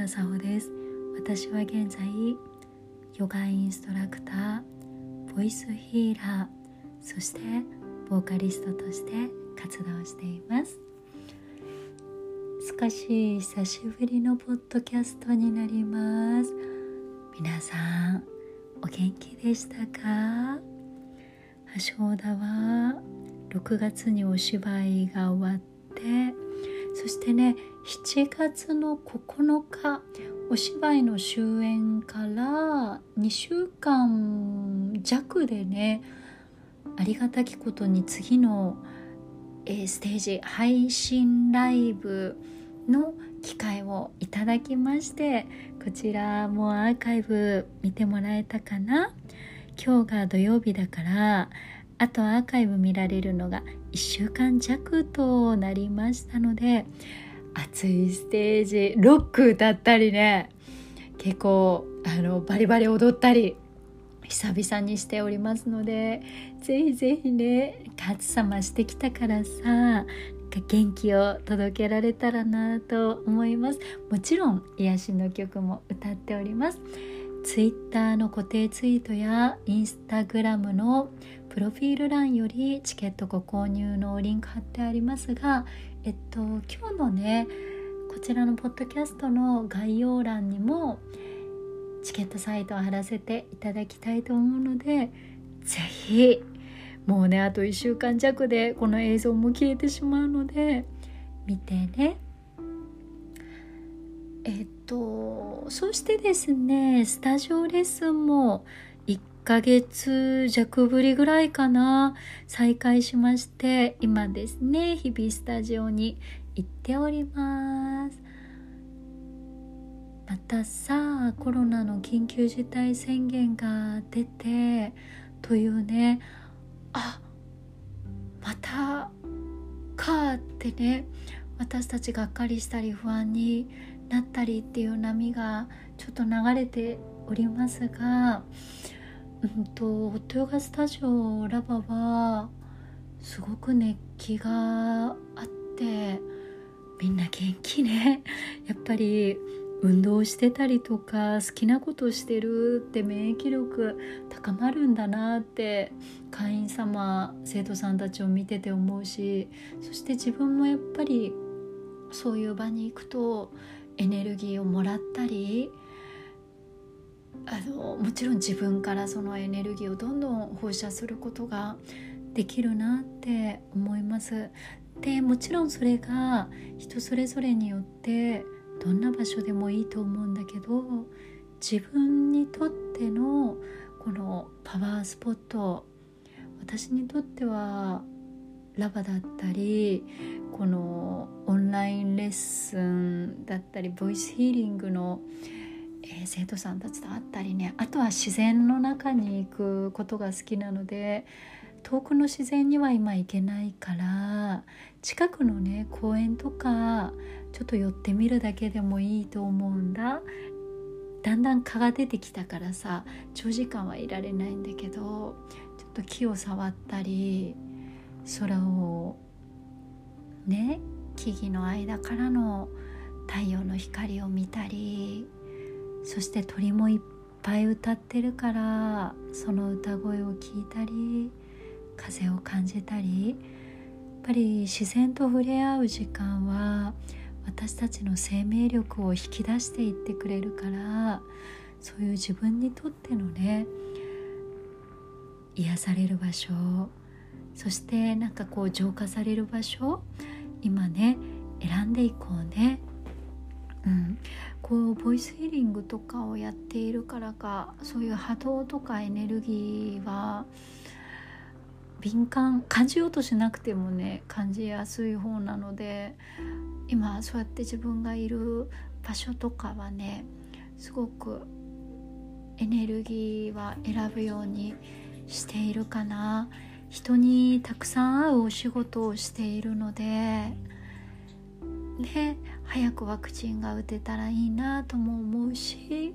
田沙穂です。私は現在ヨガインストラクターボイスヒーラーそしてボーカリストとして活動しています。少し久しぶりのポッドキャストになります。皆さんお元気でしたか？橋田は6月にお芝居が終わってそしてね7月の9日お芝居の終演から2週間弱でねありがたきことに次の、えー、ステージ配信ライブの機会をいただきましてこちらもアーカイブ見てもらえたかな。今日が土曜日だからあとアーカイブ見られるのが1週間弱となりましたので熱いステージロック歌ったりね結構あのバリバリ踊ったり久々にしておりますのでぜひぜひね勝様してきたからさ元気を届けられたらなと思います。もちろん癒しの曲も歌っております。ツイッターの固定ツイートやインスタグラムのプロフィール欄よりチケットご購入のリンク貼ってありますがえっと今日のねこちらのポッドキャストの概要欄にもチケットサイトを貼らせていただきたいと思うので是非もうねあと1週間弱でこの映像も消えてしまうので見てね。えっとそしてですねスタジオレッスンも1ヶ月弱ぶりぐらいかな。再開しまして今ですね日々スタジオに行っております。またさコロナの緊急事態宣言が出てというね。あまたかってね。私たちがっかりしたり不安になったりっていう波がちょっと流れておりますが、うん。と、ホットヨガスタジオラバはすごく熱気があってみんな元気ね。やっぱり運動してたりとか好きなことしてるって免疫力高まるんだなって会員様生徒さんたちを見てて思うしそして自分もやっぱりそういう場に行くとエネルギーをもらったりもちろん自分からそのエネルギーをどんどん放射することができるなって思います。でもちろんそれが人それぞれによってどんな場所でもいいと思うんだけど自分にとってのこのパワースポット私にとってはラバだったりこのオンラインレッスンだったりボイスヒーリングの、えー、生徒さんたちと会ったりねあとは自然の中に行くことが好きなので遠くの自然には今行けないから近くのね公園とかちょっと寄ってみるだけでもいいと思うんだ。だんだん蚊が出てきたからさ長時間はいられないんだけどちょっと木を触ったり空をね木々の間からの太陽の光を見たりそして鳥もいっぱい歌ってるからその歌声を聞いたり風を感じたりやっぱり自然と触れ合う時間は私たちの生命力を引き出していってくれるからそういう自分にとってのね癒される場所そしてなんかこう浄化される場所今ね選んでいこうね。こうボイスヒーリングとかをやっているからかそういう波動とかエネルギーは敏感感じようとしなくてもね感じやすい方なので今そうやって自分がいる場所とかはねすごくエネルギーは選ぶようにしているかな。人にたくさん会うお仕事をしているのでね早くワクチンが打てたらいいなとも思うし。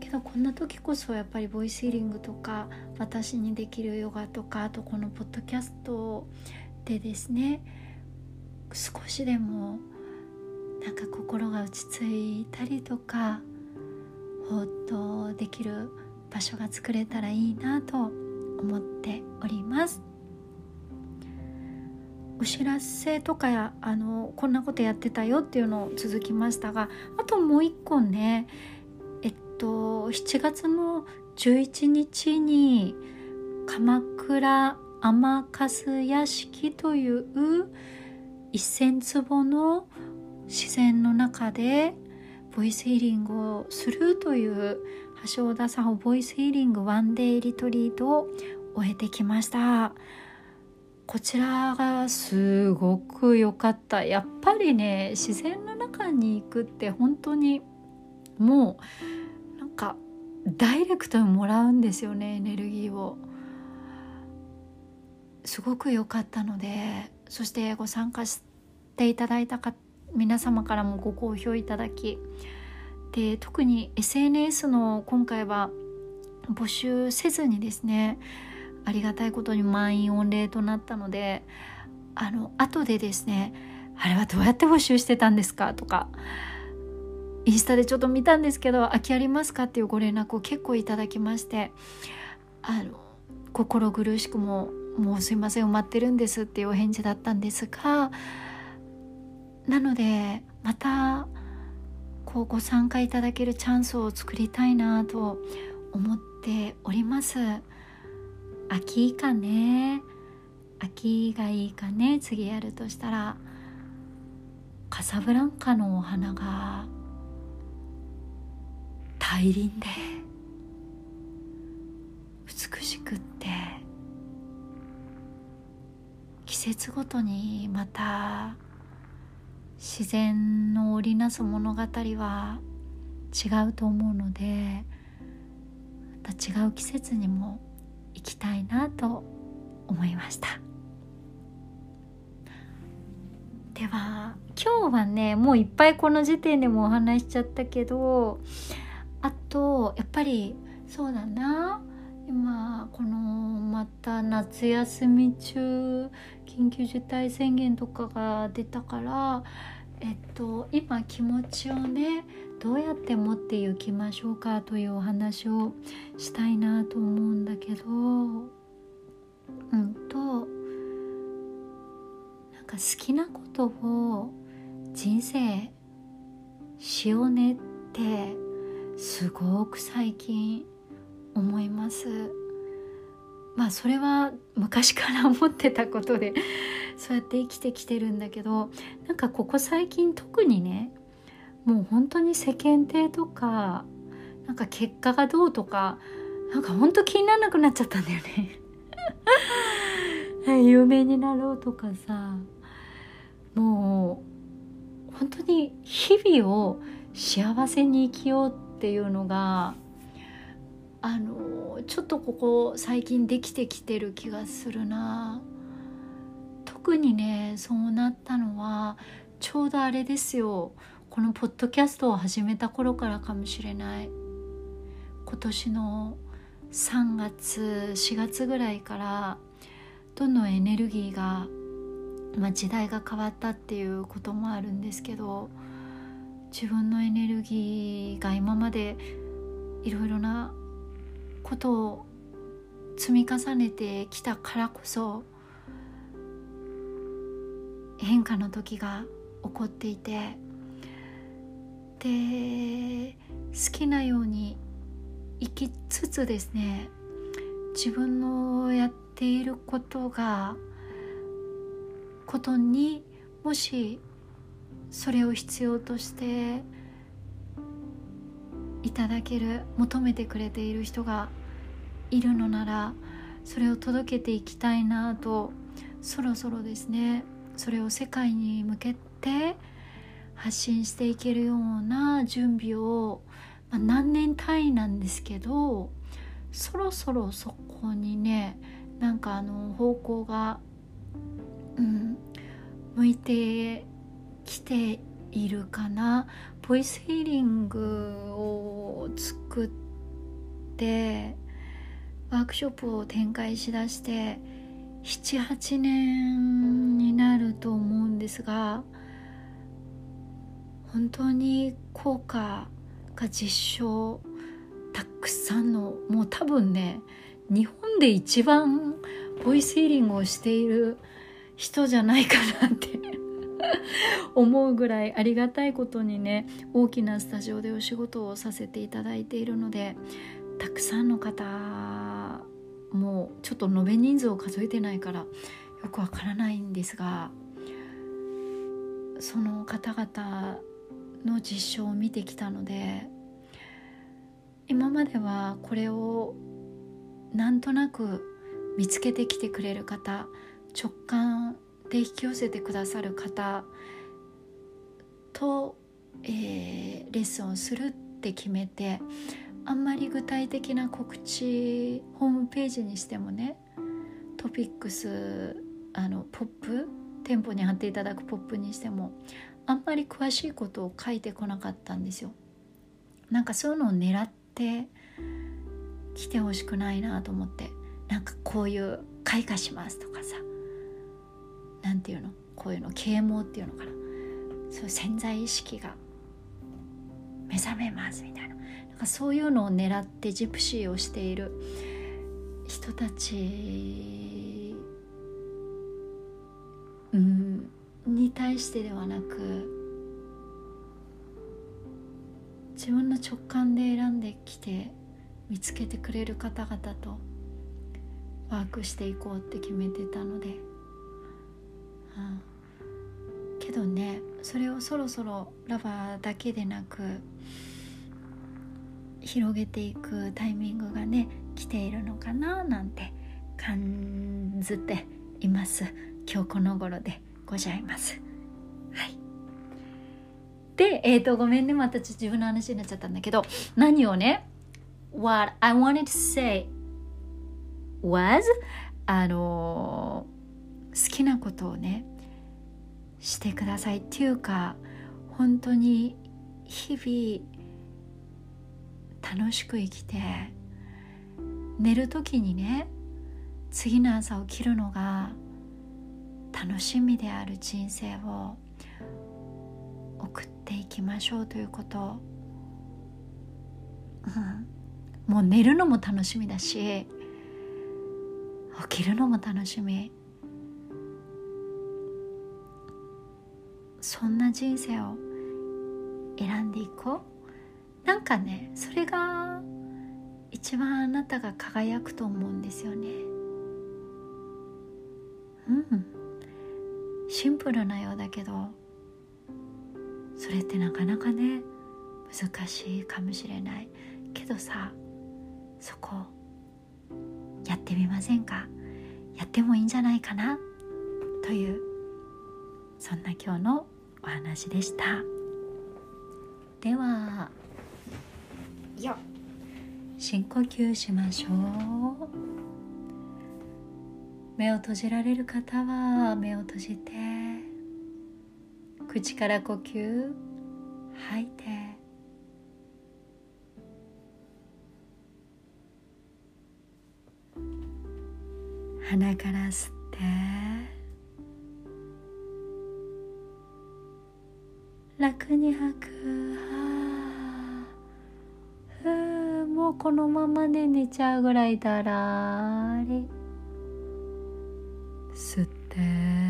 けどこんな時こそやっぱりボイスヒーリングとか私にできるヨガとかあとこのポッドキャストでですね少しでもなんか心が落ち着いたりとかほっとできる場所が作れたらいいなと思っております。お知らせとかやあのこんなことやってたよっていうのを続きましたがあともう一個ねえっと7月の11日に鎌倉天粕屋敷という1,000坪の自然の中でボイスヒーリングをするという橋尾田さんをボイスヒーリングワンデイリトリートを終えてきました。こちらがすごく良かった。やっぱりね自然の中に行くって本当にもうなんかダイレクトにもらうんですよねエネルギーを。すごく良かったのでそしてご参加していただいたか皆様からもご好評いただきで特に SNS の今回は募集せずにですねありがたいことに満員御礼となったのであの後でですねあれはどうやって募集してたんですかとかインスタでちょっと見たんですけど空きありますかっていうご連絡を結構いただきましてあの心苦しくももうすいません埋まってるんですっていうお返事だったんですがなのでまたこうご参加いただけるチャンスを作りたいなと思っております。秋いかね。秋がいいかね。次やるとしたらカサブランカのお花が大輪で美しくって季節ごとにまた自然の織りなす物語は違うと思うのでまた違う季節にも行きたいなと思いました。では今日はねもういっぱいこの時点でもお話しちゃったけどあとやっぱりそうだな今このまた夏休み中緊急事態宣言とかが出たからえっと今気持ちをねどうやって持っていきましょうかというお話をしたいなと思うんだけどうんとなんか好きなことを人生しようねってすごく最近思います。まあそれは昔から思ってたことでそうやって生きてきてるんだけどなんかここ最近特にねもう本当に世間体とかなんか結果がどうとかなんか本当気にならなくなっちゃったんだよね。有名になろうとかさもう本当に日々を幸せに生きようっていうのがあのちょっとここ最近できてきてる気がするな。特にねそうなったのはちょうどあれですよ。このポッドキャストを始めた頃からかもしれない。今年の3月4月ぐらいからどんどんエネルギーが、まあ、時代が変わったっていうこともあるんですけど自分のエネルギーが今までいろいろなことを積み重ねてきたからこそ変化の時が起こっていてで好きなように生きつつですね自分のやっていることがことにもしそれを必要としていただける求めてくれている人がいるのならそれを届けていきたいなとそろそろですねそれを世界に向けて発信していけるような準備を、まあ、何年単位なんですけどそろそろそこにねなんかあの方向が、うん、向いてきているかな。ボイスヒーリングを作ってワークショップを展開しだして78年になると思うんですが本当に効果が実証たくさんのもう多分ね日本で一番ボイスヒーリングをしている人じゃないかなって思うぐらいありがたいことにね大きなスタジオでお仕事をさせていただいているのでたくさんの方もうちょっと延べ人数を数えてないからよくわからないんですがその方々の実証を見てきたので今まではこれをなんとなく見つけてきてくれる方直感で引き寄せてくださる方と、えー、レッスンをするって決めてあんまり具体的な告知ホームページにしてもねトピックスあのポップ店舗に貼っていただくポップにしてもあんまり詳しいことを書いてこなかったんですよ。なんかそういうのを狙って来てほしくないなと思ってなんかこういう開花しますとかさなんていうの？こういうの啓蒙っていうのかな？そう潜在意識が目覚めますみたいな。なんかそういうのを狙ってジプシーをしている人たち、うん、に対してではなく自分の直感で選んできて見つけてくれる方々とワークしていこうって決めてたので、うん、けどねそれをそろそろラバーだけでなく広げていくタイミングがね来ているのかななんて感じています。今日この頃でございます。はい。でえ、ー、とごめんねまたちょっと自分の話になっちゃったんだけど何をね What I wanted to say was あの好きなことをねしてください。っていうか本当に日々楽しく生きて寝る時にね次の朝起きるのが楽しみである人生を送っていきましょうということ、うん、もう寝るのも楽しみだし起きるのも楽しみ。そんな人生を選んでいこう。なんかねそれが一番あなたが輝くと思うんですよね。うん。シンプルなようだけどそれってなかなかね難しいかもしれない。けどさそこやってみませんか？やってもいいんじゃないかな？というそんな今日のお話でした。ではよ深呼吸しましょう。目を閉じられる方は目を閉じて口から呼吸吐いて鼻から吸って楽に吐く。はもうこのままで寝ちゃうぐらいだらり。吸って。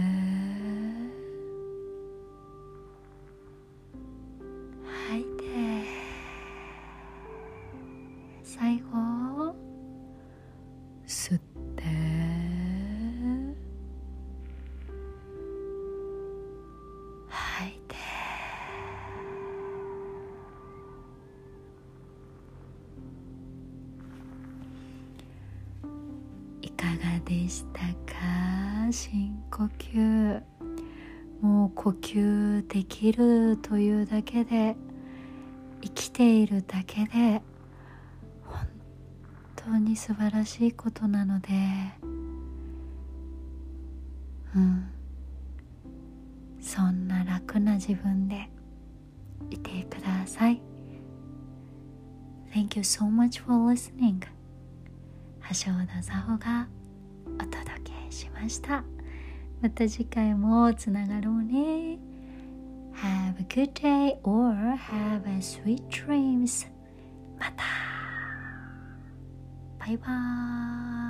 がでしたか？深呼吸。もう呼吸できるというだけで生きているだけで本当に素晴らしいことなのでうん。そんな楽な自分でいてください。Thank you so much for listening 橋田沙穂がお届けしましたまた次回もつながろうね Have a good day or have a sweet dreams またバイバーイ